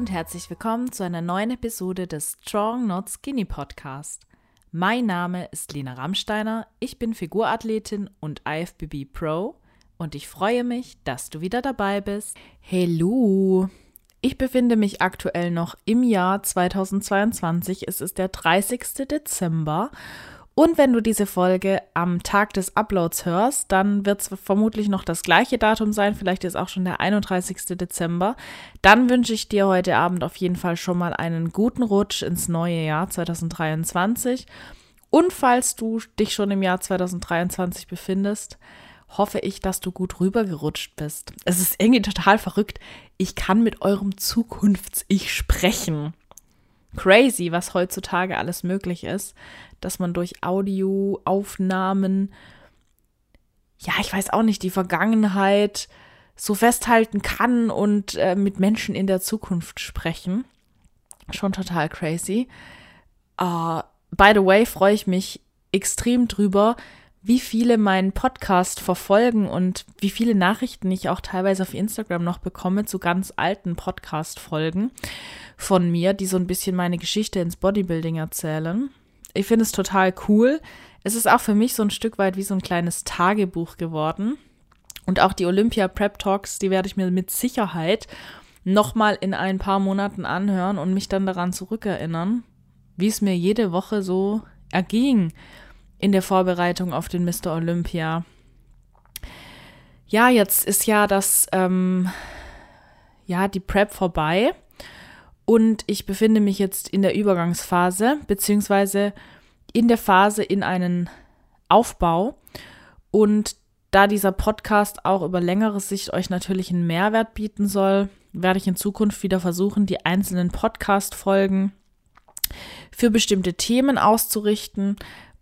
und herzlich willkommen zu einer neuen Episode des Strong Not Skinny Podcast. Mein Name ist Lena Rammsteiner, ich bin Figurathletin und IFBB Pro und ich freue mich, dass du wieder dabei bist. Hello! Ich befinde mich aktuell noch im Jahr 2022. Es ist der 30. Dezember und wenn du diese Folge am Tag des Uploads hörst, dann wird es vermutlich noch das gleiche Datum sein, vielleicht ist auch schon der 31. Dezember. Dann wünsche ich dir heute Abend auf jeden Fall schon mal einen guten Rutsch ins neue Jahr 2023. Und falls du dich schon im Jahr 2023 befindest, hoffe ich, dass du gut rübergerutscht bist. Es ist irgendwie total verrückt. Ich kann mit eurem Zukunfts-Ich sprechen. Crazy, was heutzutage alles möglich ist dass man durch Audioaufnahmen, ja, ich weiß auch nicht, die Vergangenheit so festhalten kann und äh, mit Menschen in der Zukunft sprechen. Schon total crazy. Uh, by the way, freue ich mich extrem drüber, wie viele meinen Podcast verfolgen und wie viele Nachrichten ich auch teilweise auf Instagram noch bekomme zu ganz alten Podcast-Folgen von mir, die so ein bisschen meine Geschichte ins Bodybuilding erzählen. Ich finde es total cool. Es ist auch für mich so ein Stück weit wie so ein kleines Tagebuch geworden. Und auch die Olympia Prep Talks, die werde ich mir mit Sicherheit nochmal in ein paar Monaten anhören und mich dann daran zurückerinnern, wie es mir jede Woche so erging in der Vorbereitung auf den Mr. Olympia. Ja, jetzt ist ja das, ähm, ja, die Prep vorbei. Und ich befinde mich jetzt in der Übergangsphase, beziehungsweise in der Phase in einen Aufbau. Und da dieser Podcast auch über längere Sicht euch natürlich einen Mehrwert bieten soll, werde ich in Zukunft wieder versuchen, die einzelnen Podcast-Folgen für bestimmte Themen auszurichten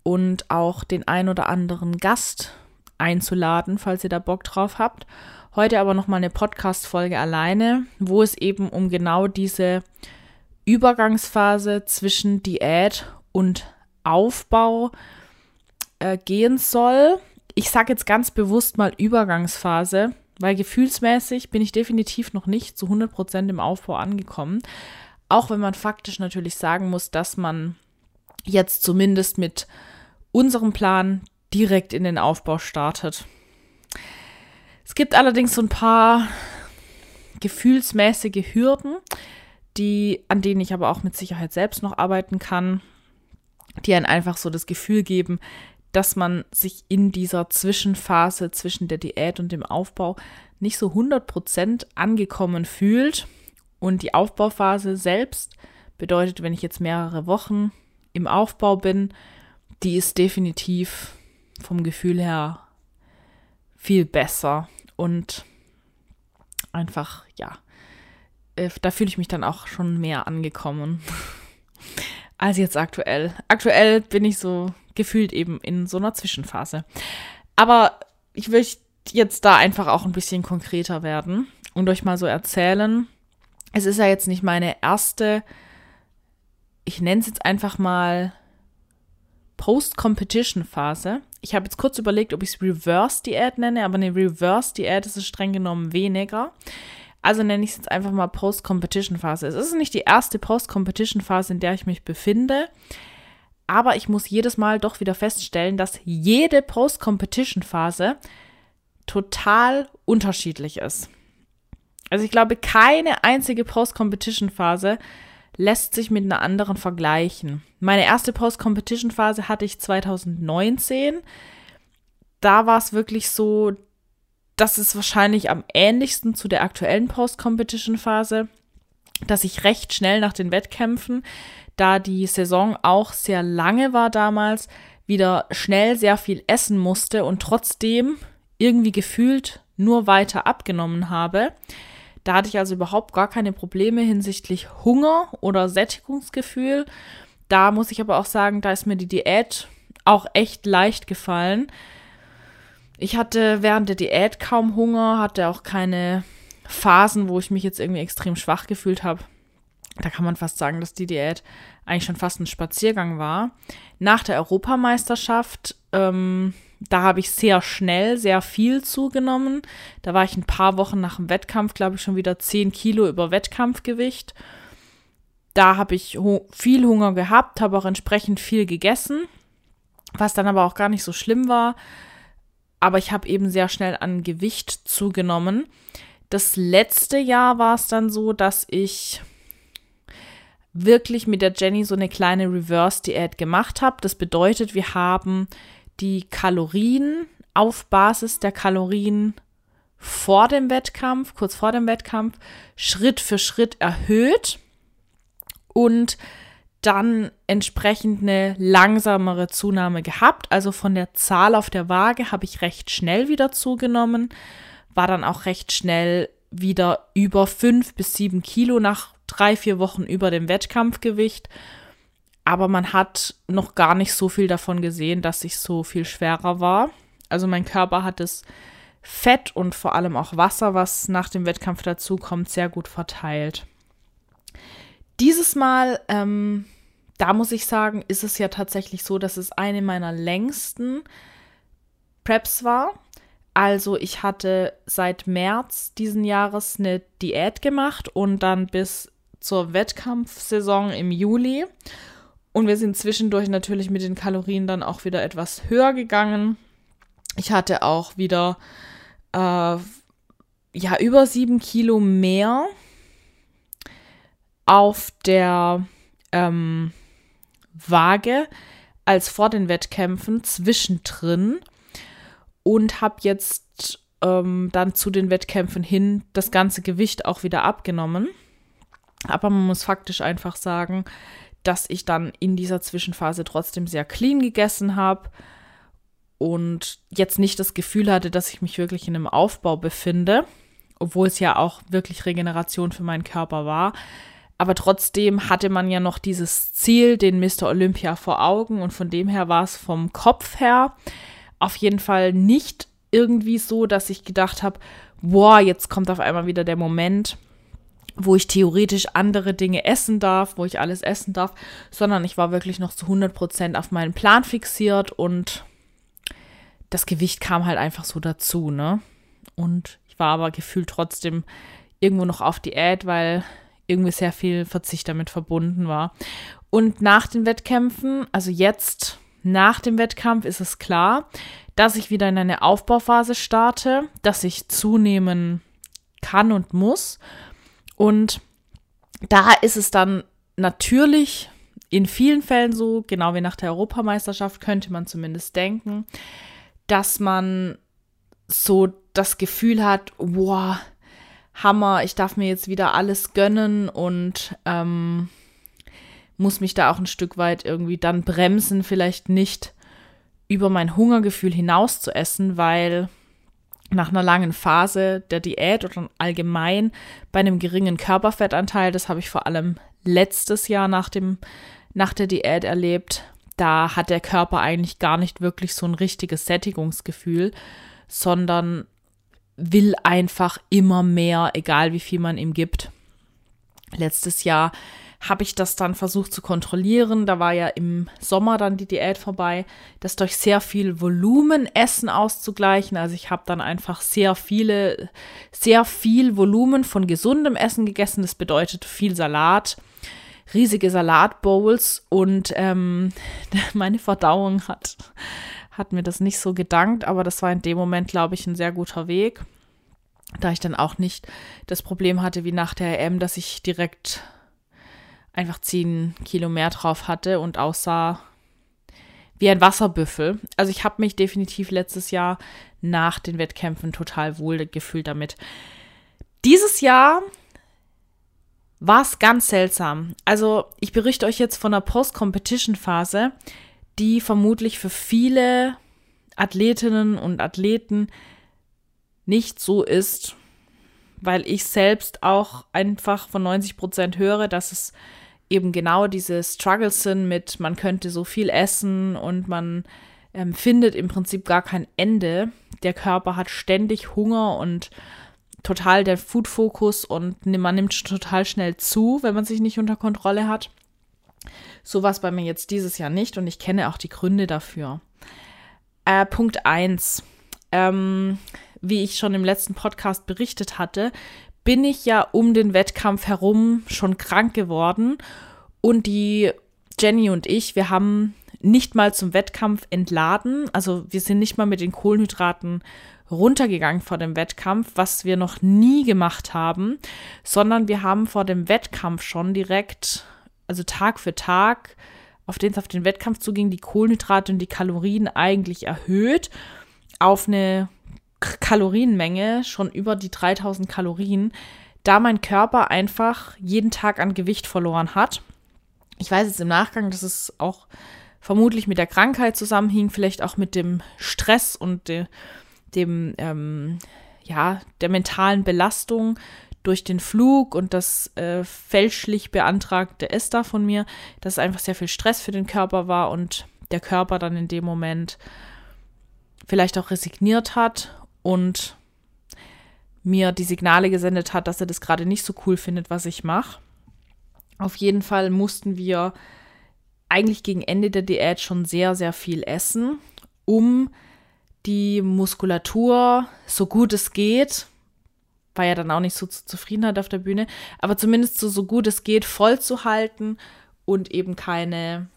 und auch den ein oder anderen Gast einzuladen, falls ihr da Bock drauf habt. Heute aber nochmal eine Podcast-Folge alleine, wo es eben um genau diese Übergangsphase zwischen Diät und Aufbau äh, gehen soll. Ich sage jetzt ganz bewusst mal Übergangsphase, weil gefühlsmäßig bin ich definitiv noch nicht zu 100% im Aufbau angekommen. Auch wenn man faktisch natürlich sagen muss, dass man jetzt zumindest mit unserem Plan direkt in den Aufbau startet. Es gibt allerdings so ein paar gefühlsmäßige Hürden, die, an denen ich aber auch mit Sicherheit selbst noch arbeiten kann, die einen einfach so das Gefühl geben, dass man sich in dieser Zwischenphase zwischen der Diät und dem Aufbau nicht so 100% angekommen fühlt. Und die Aufbauphase selbst bedeutet, wenn ich jetzt mehrere Wochen im Aufbau bin, die ist definitiv vom Gefühl her viel besser und einfach, ja, äh, da fühle ich mich dann auch schon mehr angekommen als jetzt aktuell. Aktuell bin ich so gefühlt eben in so einer Zwischenphase. Aber ich will jetzt da einfach auch ein bisschen konkreter werden und euch mal so erzählen. Es ist ja jetzt nicht meine erste, ich nenne es jetzt einfach mal Post-Competition-Phase. Ich habe jetzt kurz überlegt, ob ich es Reverse-Diät nenne, aber eine Reverse-Diät ist es streng genommen weniger. Also nenne ich es jetzt einfach mal Post-Competition-Phase. Es ist nicht die erste Post-Competition-Phase, in der ich mich befinde, aber ich muss jedes Mal doch wieder feststellen, dass jede Post-Competition-Phase total unterschiedlich ist. Also ich glaube, keine einzige Post-Competition-Phase lässt sich mit einer anderen vergleichen. Meine erste Post-Competition-Phase hatte ich 2019. Da war es wirklich so, das ist wahrscheinlich am ähnlichsten zu der aktuellen Post-Competition-Phase, dass ich recht schnell nach den Wettkämpfen, da die Saison auch sehr lange war damals, wieder schnell sehr viel essen musste und trotzdem irgendwie gefühlt nur weiter abgenommen habe. Da hatte ich also überhaupt gar keine Probleme hinsichtlich Hunger oder Sättigungsgefühl. Da muss ich aber auch sagen, da ist mir die Diät auch echt leicht gefallen. Ich hatte während der Diät kaum Hunger, hatte auch keine Phasen, wo ich mich jetzt irgendwie extrem schwach gefühlt habe. Da kann man fast sagen, dass die Diät eigentlich schon fast ein Spaziergang war. Nach der Europameisterschaft ähm, Da habe ich sehr schnell sehr viel zugenommen. Da war ich ein paar Wochen nach dem Wettkampf, glaube ich, schon wieder 10 Kilo über Wettkampfgewicht. Da habe ich viel Hunger gehabt, habe auch entsprechend viel gegessen, was dann aber auch gar nicht so schlimm war. Aber ich habe eben sehr schnell an Gewicht zugenommen. Das letzte Jahr war es dann so, dass ich wirklich mit der Jenny so eine kleine Reverse-Diät gemacht habe. Das bedeutet, wir haben die Kalorien auf Basis der Kalorien vor dem Wettkampf, kurz vor dem Wettkampf, Schritt für Schritt erhöht und dann entsprechend eine langsamere Zunahme gehabt. Also von der Zahl auf der Waage habe ich recht schnell wieder zugenommen, war dann auch recht schnell wieder über fünf bis sieben Kilo nach drei, vier Wochen über dem Wettkampfgewicht aber man hat noch gar nicht so viel davon gesehen, dass ich so viel schwerer war. Also mein Körper hat das Fett und vor allem auch Wasser, was nach dem Wettkampf dazu kommt, sehr gut verteilt. Dieses Mal, ähm, da muss ich sagen, ist es ja tatsächlich so, dass es eine meiner längsten Preps war. Also ich hatte seit März diesen Jahres eine Diät gemacht und dann bis zur Wettkampfsaison im Juli. Und wir sind zwischendurch natürlich mit den Kalorien dann auch wieder etwas höher gegangen. Ich hatte auch wieder äh, ja über sieben Kilo mehr auf der ähm, Waage als vor den Wettkämpfen zwischendrin und habe jetzt ähm, dann zu den Wettkämpfen hin das ganze Gewicht auch wieder abgenommen. Aber man muss faktisch einfach sagen, dass ich dann in dieser Zwischenphase trotzdem sehr clean gegessen habe und jetzt nicht das Gefühl hatte, dass ich mich wirklich in einem Aufbau befinde, obwohl es ja auch wirklich Regeneration für meinen Körper war. Aber trotzdem hatte man ja noch dieses Ziel, den Mr. Olympia vor Augen und von dem her war es vom Kopf her auf jeden Fall nicht irgendwie so, dass ich gedacht habe, boah, jetzt kommt auf einmal wieder der Moment, wo ich theoretisch andere Dinge essen darf, wo ich alles essen darf, sondern ich war wirklich noch zu 100 Prozent auf meinen Plan fixiert und das Gewicht kam halt einfach so dazu, ne? Und ich war aber gefühlt trotzdem irgendwo noch auf Diät, weil irgendwie sehr viel Verzicht damit verbunden war. Und nach den Wettkämpfen, also jetzt nach dem Wettkampf ist es klar, dass ich wieder in eine Aufbauphase starte, dass ich zunehmen kann und muss und da ist es dann natürlich in vielen Fällen so, genau wie nach der Europameisterschaft, könnte man zumindest denken, dass man so das Gefühl hat, wow, Hammer, ich darf mir jetzt wieder alles gönnen und ähm, muss mich da auch ein Stück weit irgendwie dann bremsen, vielleicht nicht über mein Hungergefühl hinaus zu essen, weil nach einer langen Phase der Diät oder allgemein bei einem geringen Körperfettanteil, das habe ich vor allem letztes Jahr nach, dem, nach der Diät erlebt, da hat der Körper eigentlich gar nicht wirklich so ein richtiges Sättigungsgefühl, sondern will einfach immer mehr, egal wie viel man ihm gibt. Letztes Jahr habe ich das dann versucht zu kontrollieren. Da war ja im Sommer dann die Diät vorbei, das durch sehr viel Volumenessen auszugleichen. Also ich habe dann einfach sehr viele, sehr viel Volumen von gesundem Essen gegessen. Das bedeutet viel Salat, riesige Salatbowls und ähm, meine Verdauung hat, hat mir das nicht so gedankt, aber das war in dem Moment, glaube ich, ein sehr guter Weg. Da ich dann auch nicht das Problem hatte wie nach der EM, dass ich direkt einfach 10 Kilo mehr drauf hatte und aussah wie ein Wasserbüffel. Also ich habe mich definitiv letztes Jahr nach den Wettkämpfen total wohl gefühlt damit. Dieses Jahr war es ganz seltsam. Also ich berichte euch jetzt von der Post-Competition-Phase, die vermutlich für viele Athletinnen und Athleten nicht so ist, weil ich selbst auch einfach von 90 Prozent höre, dass es eben genau diese Struggles sind mit, man könnte so viel essen und man ähm, findet im Prinzip gar kein Ende. Der Körper hat ständig Hunger und total der Food-Fokus und man nimmt total schnell zu, wenn man sich nicht unter Kontrolle hat. So war es bei mir jetzt dieses Jahr nicht und ich kenne auch die Gründe dafür. Äh, Punkt 1. Ähm, wie ich schon im letzten Podcast berichtet hatte, bin ich ja um den Wettkampf herum schon krank geworden. Und die Jenny und ich, wir haben nicht mal zum Wettkampf entladen. Also wir sind nicht mal mit den Kohlenhydraten runtergegangen vor dem Wettkampf, was wir noch nie gemacht haben, sondern wir haben vor dem Wettkampf schon direkt, also Tag für Tag, auf den es auf den Wettkampf zuging, die Kohlenhydrate und die Kalorien eigentlich erhöht auf eine Kalorienmenge schon über die 3000 Kalorien, da mein Körper einfach jeden Tag an Gewicht verloren hat. Ich weiß jetzt im Nachgang, dass es auch vermutlich mit der Krankheit zusammenhing, vielleicht auch mit dem Stress und de, dem, ähm, ja, der mentalen Belastung durch den Flug und das äh, fälschlich beantragte ESTA von mir, dass es einfach sehr viel Stress für den Körper war und der Körper dann in dem Moment vielleicht auch resigniert hat und mir die Signale gesendet hat, dass er das gerade nicht so cool findet, was ich mache. Auf jeden Fall mussten wir eigentlich gegen Ende der Diät schon sehr, sehr viel essen, um die Muskulatur so gut es geht, war ja dann auch nicht so zur Zufriedenheit auf der Bühne, aber zumindest so, so gut es geht, voll zu halten und eben keine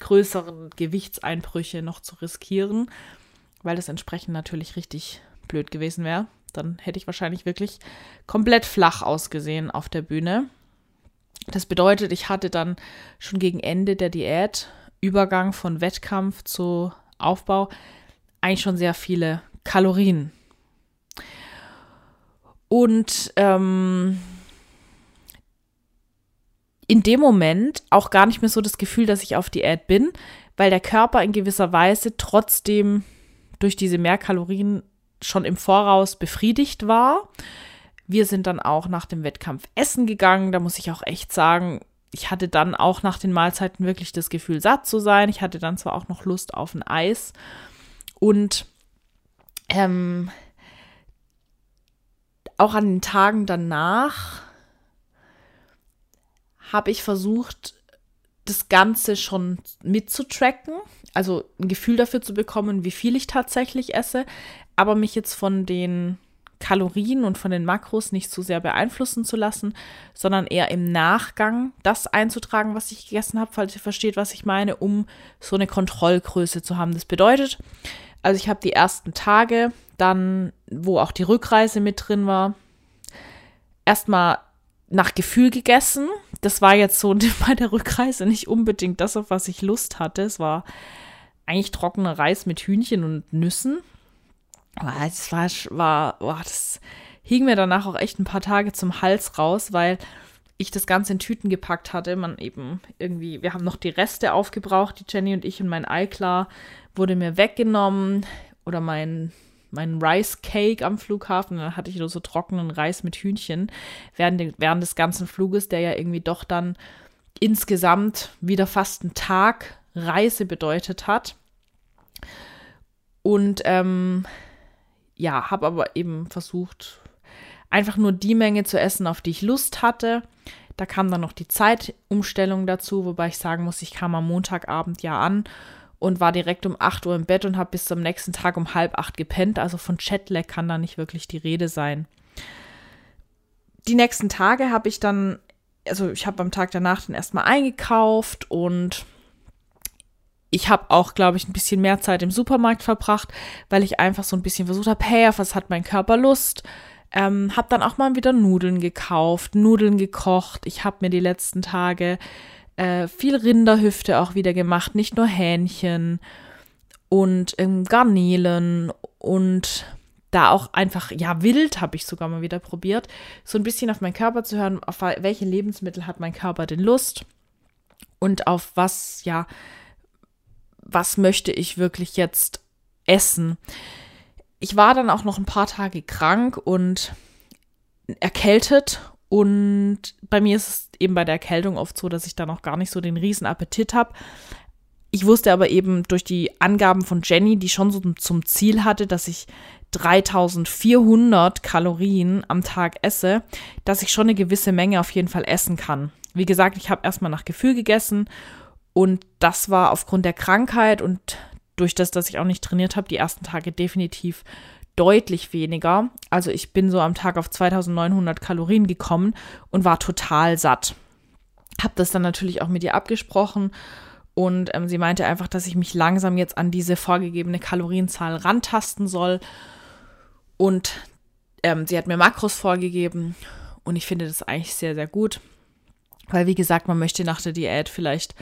größeren Gewichtseinbrüche noch zu riskieren, weil das entsprechend natürlich richtig blöd gewesen wäre. Dann hätte ich wahrscheinlich wirklich komplett flach ausgesehen auf der Bühne. Das bedeutet, ich hatte dann schon gegen Ende der Diät, Übergang von Wettkampf zu Aufbau, eigentlich schon sehr viele Kalorien. Und ähm, in dem Moment auch gar nicht mehr so das Gefühl, dass ich auf Diät bin, weil der Körper in gewisser Weise trotzdem durch diese Mehrkalorien schon im Voraus befriedigt war. Wir sind dann auch nach dem Wettkampf essen gegangen. Da muss ich auch echt sagen, ich hatte dann auch nach den Mahlzeiten wirklich das Gefühl, satt zu sein. Ich hatte dann zwar auch noch Lust auf ein Eis. Und ähm, auch an den Tagen danach habe ich versucht, das Ganze schon mitzutracken, also ein Gefühl dafür zu bekommen, wie viel ich tatsächlich esse, aber mich jetzt von den Kalorien und von den Makros nicht zu sehr beeinflussen zu lassen, sondern eher im Nachgang das einzutragen, was ich gegessen habe, falls ihr versteht, was ich meine, um so eine Kontrollgröße zu haben. Das bedeutet, also ich habe die ersten Tage, dann, wo auch die Rückreise mit drin war, erstmal nach Gefühl gegessen. Das war jetzt so bei der Rückreise nicht unbedingt das, auf was ich Lust hatte. Es war eigentlich trockener Reis mit Hühnchen und Nüssen. Aber es war, war oh, das hing mir danach auch echt ein paar Tage zum Hals raus, weil ich das Ganze in Tüten gepackt hatte. Man eben irgendwie, wir haben noch die Reste aufgebraucht, die Jenny und ich und mein Ei klar wurde mir weggenommen oder mein meinen Rice Cake am Flughafen. Dann hatte ich nur so trockenen Reis mit Hühnchen während, während des ganzen Fluges, der ja irgendwie doch dann insgesamt wieder fast einen Tag Reise bedeutet hat. Und ähm, ja, habe aber eben versucht, einfach nur die Menge zu essen, auf die ich Lust hatte. Da kam dann noch die Zeitumstellung dazu, wobei ich sagen muss, ich kam am Montagabend ja an und war direkt um 8 Uhr im Bett und habe bis zum nächsten Tag um halb acht gepennt. Also von Chatlag kann da nicht wirklich die Rede sein. Die nächsten Tage habe ich dann, also ich habe am Tag danach dann erstmal eingekauft und ich habe auch, glaube ich, ein bisschen mehr Zeit im Supermarkt verbracht, weil ich einfach so ein bisschen versucht habe, hey, auf was hat mein Körper Lust? Ähm, habe dann auch mal wieder Nudeln gekauft, Nudeln gekocht. Ich habe mir die letzten Tage äh, viel Rinderhüfte auch wieder gemacht, nicht nur Hähnchen und ähm, Garnelen und da auch einfach, ja, wild habe ich sogar mal wieder probiert, so ein bisschen auf meinen Körper zu hören, auf welche Lebensmittel hat mein Körper denn Lust und auf was, ja, was möchte ich wirklich jetzt essen. Ich war dann auch noch ein paar Tage krank und erkältet und bei mir ist es eben bei der Erkältung oft so, dass ich dann auch gar nicht so den riesen Appetit habe. Ich wusste aber eben durch die Angaben von Jenny, die schon so zum Ziel hatte, dass ich 3400 Kalorien am Tag esse, dass ich schon eine gewisse Menge auf jeden Fall essen kann. Wie gesagt, ich habe erstmal nach Gefühl gegessen und das war aufgrund der Krankheit und durch das, dass ich auch nicht trainiert habe, die ersten Tage definitiv deutlich weniger. Also ich bin so am Tag auf 2900 Kalorien gekommen und war total satt. Habe das dann natürlich auch mit ihr abgesprochen und ähm, sie meinte einfach, dass ich mich langsam jetzt an diese vorgegebene Kalorienzahl rantasten soll. Und ähm, sie hat mir Makros vorgegeben und ich finde das eigentlich sehr, sehr gut. Weil, wie gesagt, man möchte nach der Diät vielleicht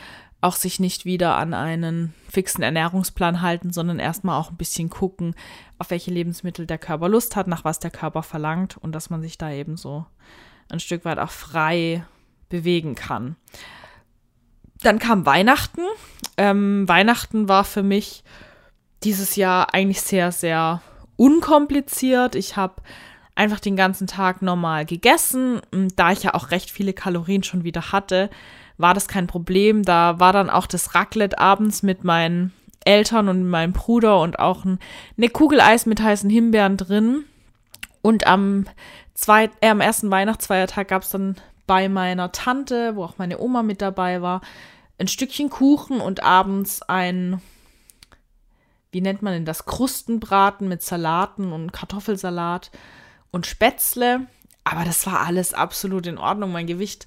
auch sich nicht wieder an einen fixen Ernährungsplan halten, sondern erstmal auch ein bisschen gucken, auf welche Lebensmittel der Körper Lust hat, nach was der Körper verlangt und dass man sich da eben so ein Stück weit auch frei bewegen kann. Dann kam Weihnachten. Ähm, Weihnachten war für mich dieses Jahr eigentlich sehr, sehr unkompliziert. Ich habe einfach den ganzen Tag normal gegessen. Da ich ja auch recht viele Kalorien schon wieder hatte, war das kein Problem. Da war dann auch das Raclette abends mit meinen Eltern und meinem Bruder und auch eine Kugel Eis mit heißen Himbeeren drin. Und am, zwei, äh, am ersten Weihnachtsfeiertag gab es dann bei meiner Tante, wo auch meine Oma mit dabei war, ein Stückchen Kuchen und abends ein, wie nennt man denn das, Krustenbraten mit Salaten und Kartoffelsalat und Spätzle. Aber das war alles absolut in Ordnung. Mein Gewicht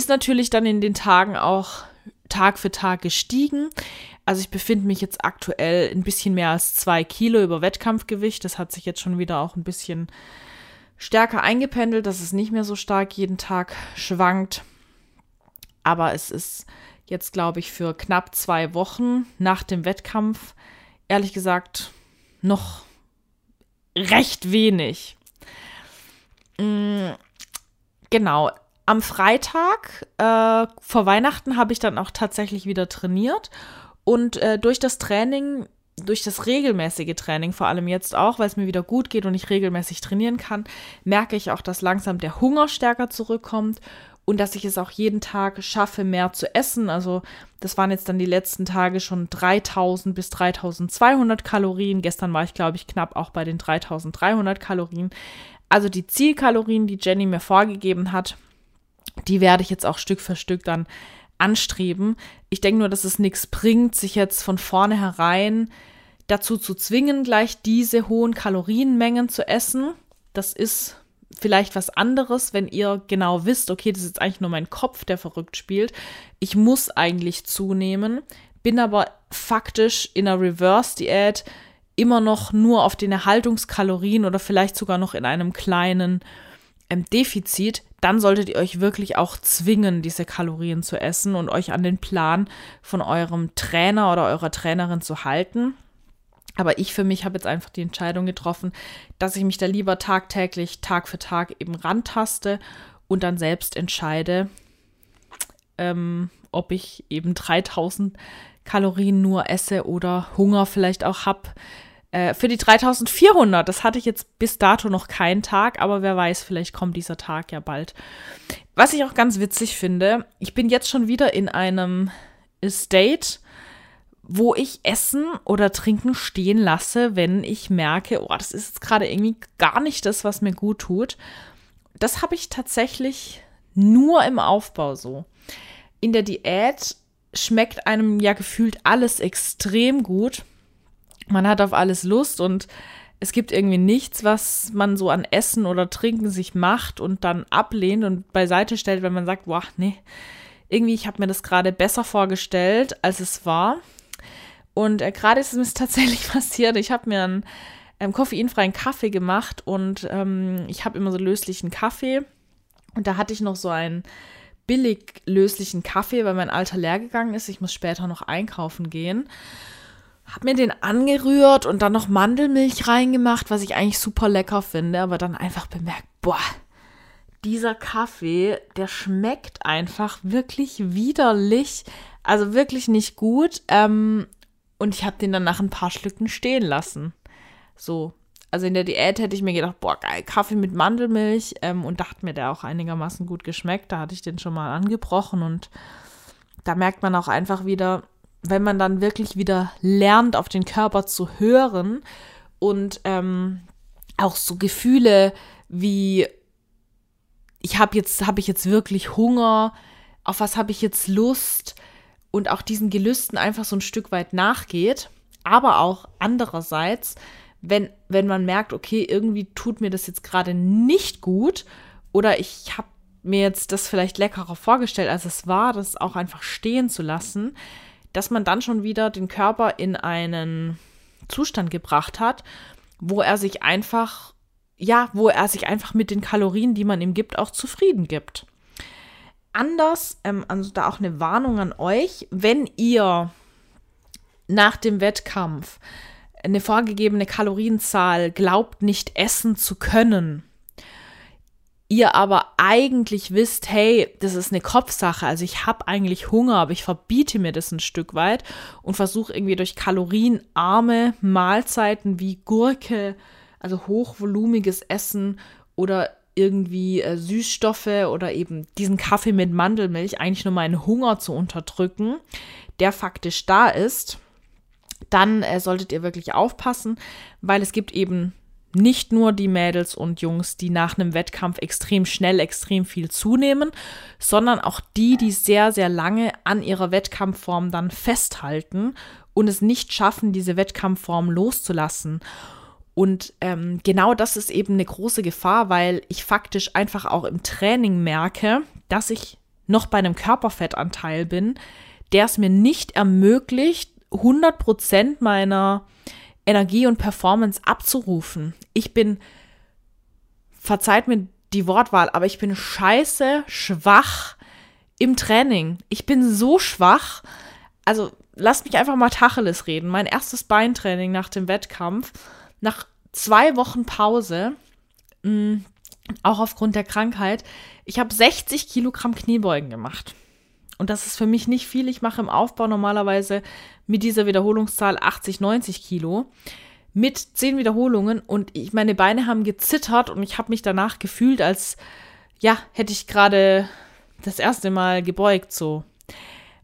ist natürlich dann in den Tagen auch Tag für Tag gestiegen. Also ich befinde mich jetzt aktuell ein bisschen mehr als zwei Kilo über Wettkampfgewicht. Das hat sich jetzt schon wieder auch ein bisschen stärker eingependelt, dass es nicht mehr so stark jeden Tag schwankt. Aber es ist jetzt, glaube ich, für knapp zwei Wochen nach dem Wettkampf, ehrlich gesagt, noch recht wenig. Mm, genau. Am Freitag äh, vor Weihnachten habe ich dann auch tatsächlich wieder trainiert. Und äh, durch das Training, durch das regelmäßige Training, vor allem jetzt auch, weil es mir wieder gut geht und ich regelmäßig trainieren kann, merke ich auch, dass langsam der Hunger stärker zurückkommt und dass ich es auch jeden Tag schaffe, mehr zu essen. Also das waren jetzt dann die letzten Tage schon 3000 bis 3200 Kalorien. Gestern war ich, glaube ich, knapp auch bei den 3300 Kalorien. Also die Zielkalorien, die Jenny mir vorgegeben hat, die werde ich jetzt auch Stück für Stück dann anstreben. Ich denke nur, dass es nichts bringt, sich jetzt von vornherein dazu zu zwingen, gleich diese hohen Kalorienmengen zu essen. Das ist vielleicht was anderes, wenn ihr genau wisst, okay, das ist jetzt eigentlich nur mein Kopf, der verrückt spielt. Ich muss eigentlich zunehmen, bin aber faktisch in einer Reverse-Diät immer noch nur auf den Erhaltungskalorien oder vielleicht sogar noch in einem kleinen ähm, Defizit, dann solltet ihr euch wirklich auch zwingen, diese Kalorien zu essen und euch an den Plan von eurem Trainer oder eurer Trainerin zu halten. Aber ich für mich habe jetzt einfach die Entscheidung getroffen, dass ich mich da lieber tagtäglich, Tag für Tag eben rantaste und dann selbst entscheide, ähm, ob ich eben 3000 Kalorien nur esse oder Hunger vielleicht auch habe. Äh, für die 3400, das hatte ich jetzt bis dato noch keinen Tag, aber wer weiß, vielleicht kommt dieser Tag ja bald. Was ich auch ganz witzig finde, ich bin jetzt schon wieder in einem State, wo ich Essen oder Trinken stehen lasse, wenn ich merke, oh, das ist jetzt gerade irgendwie gar nicht das, was mir gut tut. Das habe ich tatsächlich nur im Aufbau so. In der Diät schmeckt einem ja gefühlt alles extrem gut. Man hat auf alles Lust und es gibt irgendwie nichts, was man so an Essen oder Trinken sich macht und dann ablehnt und beiseite stellt, wenn man sagt, boah, nee, irgendwie, ich habe mir das gerade besser vorgestellt, als es war. Und äh, gerade ist es mir tatsächlich passiert. Ich habe mir einen ähm, koffeinfreien Kaffee gemacht und ähm, ich habe immer so löslichen Kaffee. Und da hatte ich noch so einen billig löslichen Kaffee, weil mein Alter leer gegangen ist. Ich muss später noch einkaufen gehen. Hab mir den angerührt und dann noch Mandelmilch reingemacht, was ich eigentlich super lecker finde, aber dann einfach bemerkt, boah, dieser Kaffee, der schmeckt einfach wirklich widerlich, also wirklich nicht gut. Ähm, und ich habe den dann nach ein paar Schlücken stehen lassen. So. Also in der Diät hätte ich mir gedacht, boah, geil, Kaffee mit Mandelmilch. Ähm, und dachte mir, der auch einigermaßen gut geschmeckt. Da hatte ich den schon mal angebrochen. Und da merkt man auch einfach wieder, wenn man dann wirklich wieder lernt, auf den Körper zu hören und ähm, auch so Gefühle wie ich habe jetzt habe ich jetzt wirklich Hunger, auf was habe ich jetzt Lust? und auch diesen Gelüsten einfach so ein Stück weit nachgeht. Aber auch andererseits, wenn, wenn man merkt, okay, irgendwie tut mir das jetzt gerade nicht gut oder ich habe mir jetzt das vielleicht leckerer vorgestellt, als es war, das auch einfach stehen zu lassen, dass man dann schon wieder den Körper in einen Zustand gebracht hat, wo er sich einfach, ja, wo er sich einfach mit den Kalorien, die man ihm gibt, auch zufrieden gibt. Anders, ähm, also da auch eine Warnung an euch, wenn ihr nach dem Wettkampf eine vorgegebene Kalorienzahl glaubt nicht essen zu können, ihr aber eigentlich wisst, hey, das ist eine Kopfsache, also ich habe eigentlich Hunger, aber ich verbiete mir das ein Stück weit und versuche irgendwie durch kalorienarme Mahlzeiten wie Gurke, also hochvolumiges Essen oder irgendwie äh, Süßstoffe oder eben diesen Kaffee mit Mandelmilch eigentlich nur meinen Hunger zu unterdrücken, der faktisch da ist dann äh, solltet ihr wirklich aufpassen, weil es gibt eben nicht nur die Mädels und Jungs, die nach einem Wettkampf extrem schnell, extrem viel zunehmen, sondern auch die, die sehr, sehr lange an ihrer Wettkampfform dann festhalten und es nicht schaffen, diese Wettkampfform loszulassen. Und ähm, genau das ist eben eine große Gefahr, weil ich faktisch einfach auch im Training merke, dass ich noch bei einem Körperfettanteil bin, der es mir nicht ermöglicht, 100% meiner Energie und Performance abzurufen. Ich bin, verzeiht mir die Wortwahl, aber ich bin scheiße schwach im Training. Ich bin so schwach. Also lasst mich einfach mal Tacheles reden. Mein erstes Beintraining nach dem Wettkampf, nach zwei Wochen Pause, mh, mm, auch aufgrund der Krankheit, ich habe 60 Kilogramm Kniebeugen gemacht. Und das ist für mich nicht viel. Ich mache im Aufbau normalerweise mit dieser Wiederholungszahl 80, 90 Kilo mit 10 Wiederholungen und ich, meine Beine haben gezittert und ich habe mich danach gefühlt, als ja, hätte ich gerade das erste Mal gebeugt so.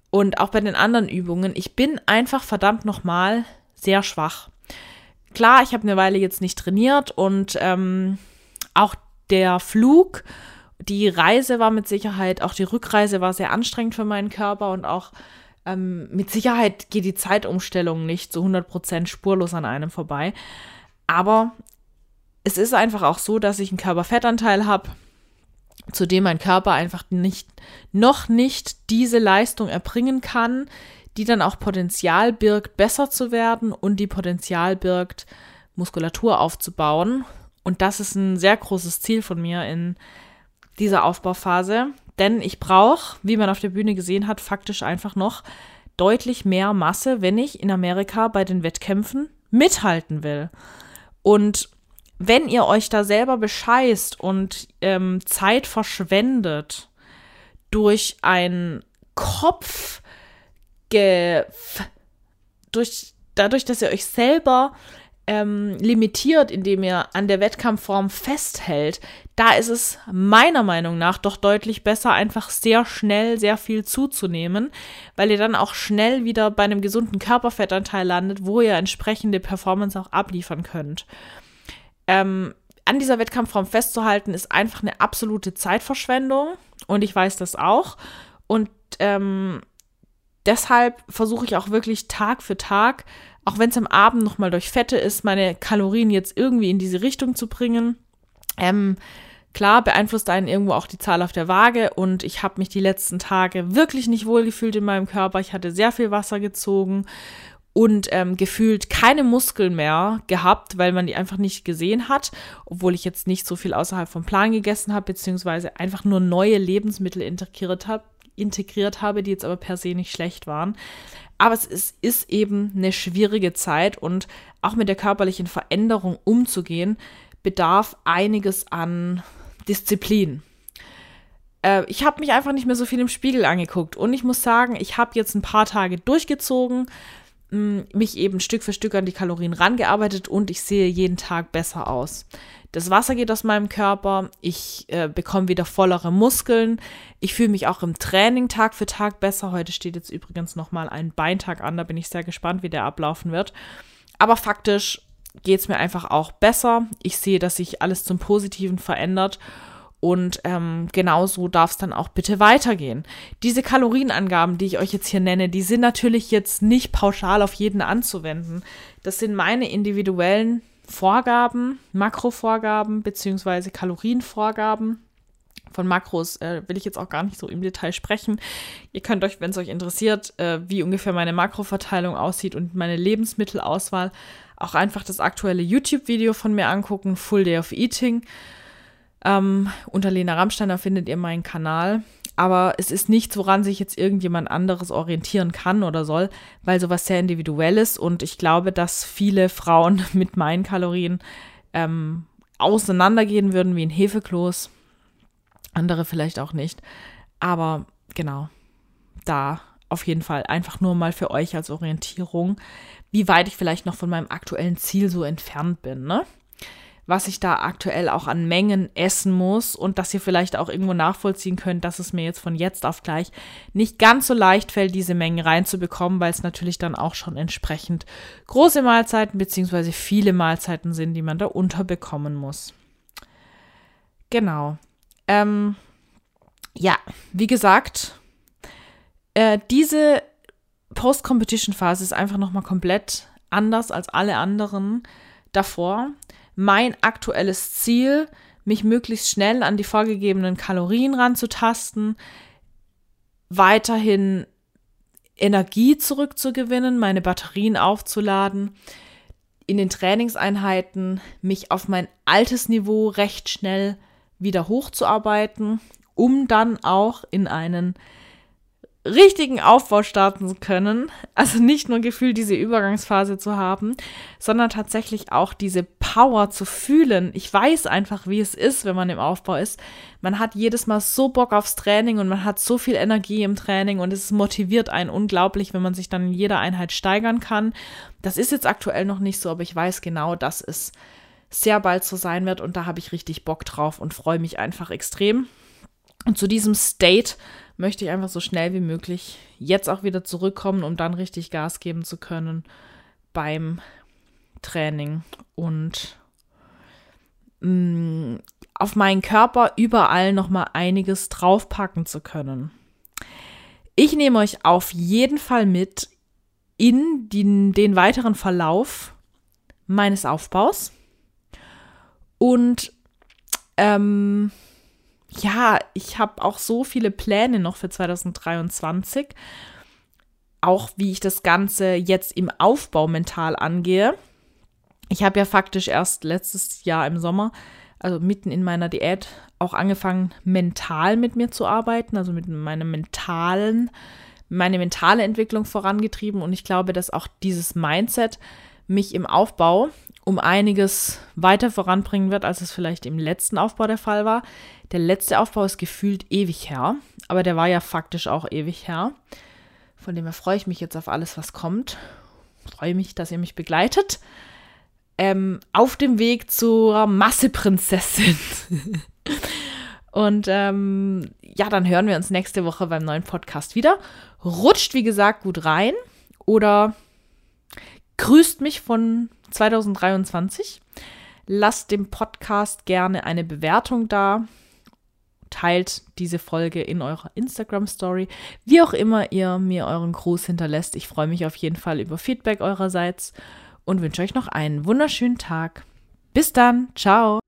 Und auch bei den anderen Übungen, ich bin einfach verdammt nochmal sehr schwach. Klar, ich habe eine Weile jetzt nicht trainiert und ähm, auch der Flug die Reise war mit Sicherheit, auch die Rückreise war sehr anstrengend für meinen Körper und auch ähm, mit Sicherheit geht die Zeitumstellung nicht zu 100% spurlos an einem vorbei. Aber es ist einfach auch so, dass ich einen Körperfettanteil habe, zu dem mein Körper einfach nicht, noch nicht diese Leistung erbringen kann, die dann auch Potenzial birgt, besser zu werden und die Potenzial birgt, Muskulatur aufzubauen. Und das ist ein sehr großes Ziel von mir in dieser Aufbauphase. Denn ich brauche, wie man auf der Bühne gesehen hat, faktisch einfach noch deutlich mehr Masse, wenn ich in Amerika bei den Wettkämpfen mithalten will. Und wenn ihr euch da selber bescheißt und ähm, Zeit verschwendet durch ein Kopf, durch, dadurch, dass ihr euch selber ähm, limitiert, indem ihr an der Wettkampfform festhält, da ist es meiner Meinung nach doch deutlich besser, einfach sehr schnell sehr viel zuzunehmen, weil ihr dann auch schnell wieder bei einem gesunden Körperfettanteil landet, wo ihr entsprechende Performance auch abliefern könnt. Ähm, an dieser Wettkampfform festzuhalten, ist einfach eine absolute Zeitverschwendung und ich weiß das auch. Und ähm, deshalb versuche ich auch wirklich Tag für Tag auch wenn es am Abend nochmal durch Fette ist, meine Kalorien jetzt irgendwie in diese Richtung zu bringen. Ähm, klar beeinflusst einen irgendwo auch die Zahl auf der Waage und ich habe mich die letzten Tage wirklich nicht wohl gefühlt in meinem Körper. Ich hatte sehr viel Wasser gezogen und ähm, gefühlt keine Muskeln mehr gehabt, weil man die einfach nicht gesehen hat, obwohl ich jetzt nicht so viel außerhalb vom Plan gegessen habe, beziehungsweise einfach nur neue Lebensmittel integriert habe, integriert habe, die jetzt aber per se nicht schlecht waren. Aber es ist, ist eben eine schwierige Zeit und auch mit der körperlichen Veränderung umzugehen, bedarf einiges an Disziplin. Äh, ich habe mich einfach nicht mehr so viel im Spiegel angeguckt und ich muss sagen, ich habe jetzt ein paar Tage durchgezogen, mich eben Stück für Stück an die Kalorien rangearbeitet und ich sehe jeden Tag besser aus. Das Wasser geht aus meinem Körper, ich äh, bekomme wieder vollere Muskeln, ich fühle mich auch im Training Tag für Tag besser. Heute steht jetzt übrigens nochmal ein Beintag an, da bin ich sehr gespannt, wie der ablaufen wird. Aber faktisch geht es mir einfach auch besser. Ich sehe, dass sich alles zum Positiven verändert Und ähm, genauso darf es dann auch bitte weitergehen. Diese Kalorienangaben, die ich euch jetzt hier nenne, die sind natürlich jetzt nicht pauschal auf jeden anzuwenden. Das sind meine individuellen Vorgaben, Makrovorgaben beziehungsweise Kalorienvorgaben. Von Makros äh, will ich jetzt auch gar nicht so im Detail sprechen. Ihr könnt euch, wenn es euch interessiert, äh, wie ungefähr meine Makroverteilung aussieht und meine Lebensmittelauswahl, auch einfach das aktuelle YouTube-Video von mir angucken, Full Day of Eating. Ähm, unter Lena Rammsteiner findet ihr meinen Kanal. Aber es ist nichts, woran sich jetzt irgendjemand anderes orientieren kann oder soll, weil sowas sehr individuell ist. Und ich glaube, dass viele Frauen mit meinen Kalorien ähm, auseinandergehen würden wie ein Hefekloß. Andere vielleicht auch nicht. Aber genau, da auf jeden Fall einfach nur mal für euch als Orientierung, wie weit ich vielleicht noch von meinem aktuellen Ziel so entfernt bin. Ne? Was ich da aktuell auch an Mengen essen muss und dass ihr vielleicht auch irgendwo nachvollziehen könnt, dass es mir jetzt von jetzt auf gleich nicht ganz so leicht fällt, diese Mengen reinzubekommen, weil es natürlich dann auch schon entsprechend große Mahlzeiten beziehungsweise viele Mahlzeiten sind, die man da unterbekommen muss. Genau. Ähm, ja, wie gesagt, äh, diese Post-Competition-Phase ist einfach nochmal komplett anders als alle anderen davor mein aktuelles Ziel, mich möglichst schnell an die vorgegebenen Kalorien ranzutasten, weiterhin Energie zurückzugewinnen, meine Batterien aufzuladen, in den Trainingseinheiten mich auf mein altes Niveau recht schnell wieder hochzuarbeiten, um dann auch in einen richtigen Aufbau starten können. Also nicht nur gefühlt diese Übergangsphase zu haben, sondern tatsächlich auch diese Power zu fühlen. Ich weiß einfach, wie es ist, wenn man im Aufbau ist. Man hat jedes Mal so Bock aufs Training und man hat so viel Energie im Training und es motiviert einen unglaublich, wenn man sich dann in jeder Einheit steigern kann. Das ist jetzt aktuell noch nicht so, aber ich weiß genau, dass es sehr bald so sein wird und da habe ich richtig Bock drauf und freue mich einfach extrem. Und zu diesem State möchte ich einfach so schnell wie möglich jetzt auch wieder zurückkommen, um dann richtig Gas geben zu können beim Training und mh, mm, auf meinen Körper überall noch mal einiges draufpacken zu können. Ich nehme euch auf jeden Fall mit in den, den weiteren Verlauf meines Aufbaus und ähm, ja, ich habe auch so viele Pläne noch für 2023. Auch wie ich das Ganze jetzt im Aufbau mental angehe. Ich habe ja faktisch erst letztes Jahr im Sommer, also mitten in meiner Diät, auch angefangen, mental mit mir zu arbeiten, also mit meiner mentalen, meine mentale Entwicklung vorangetrieben. Und ich glaube, dass auch dieses Mindset mich im Aufbau um einiges weiter voranbringen wird, als es vielleicht im letzten Aufbau der Fall war. Der letzte Aufbau ist gefühlt ewig her, aber der war ja faktisch auch ewig her. Von dem her freue ich mich jetzt auf alles, was kommt. Freue mich, dass ihr mich begleitet. Ähm, auf dem Weg zur Masseprinzessin. Und ähm, ja, dann hören wir uns nächste Woche beim neuen Podcast wieder. Rutscht, wie gesagt, gut rein oder grüßt mich von 2023. Lasst dem Podcast gerne eine Bewertung da. Teilt diese Folge in eurer Instagram-Story. Wie auch immer ihr mir euren Gruß hinterlässt. Ich freue mich auf jeden Fall über Feedback eurerseits und wünsche euch noch einen wunderschönen Tag. Bis dann. Ciao.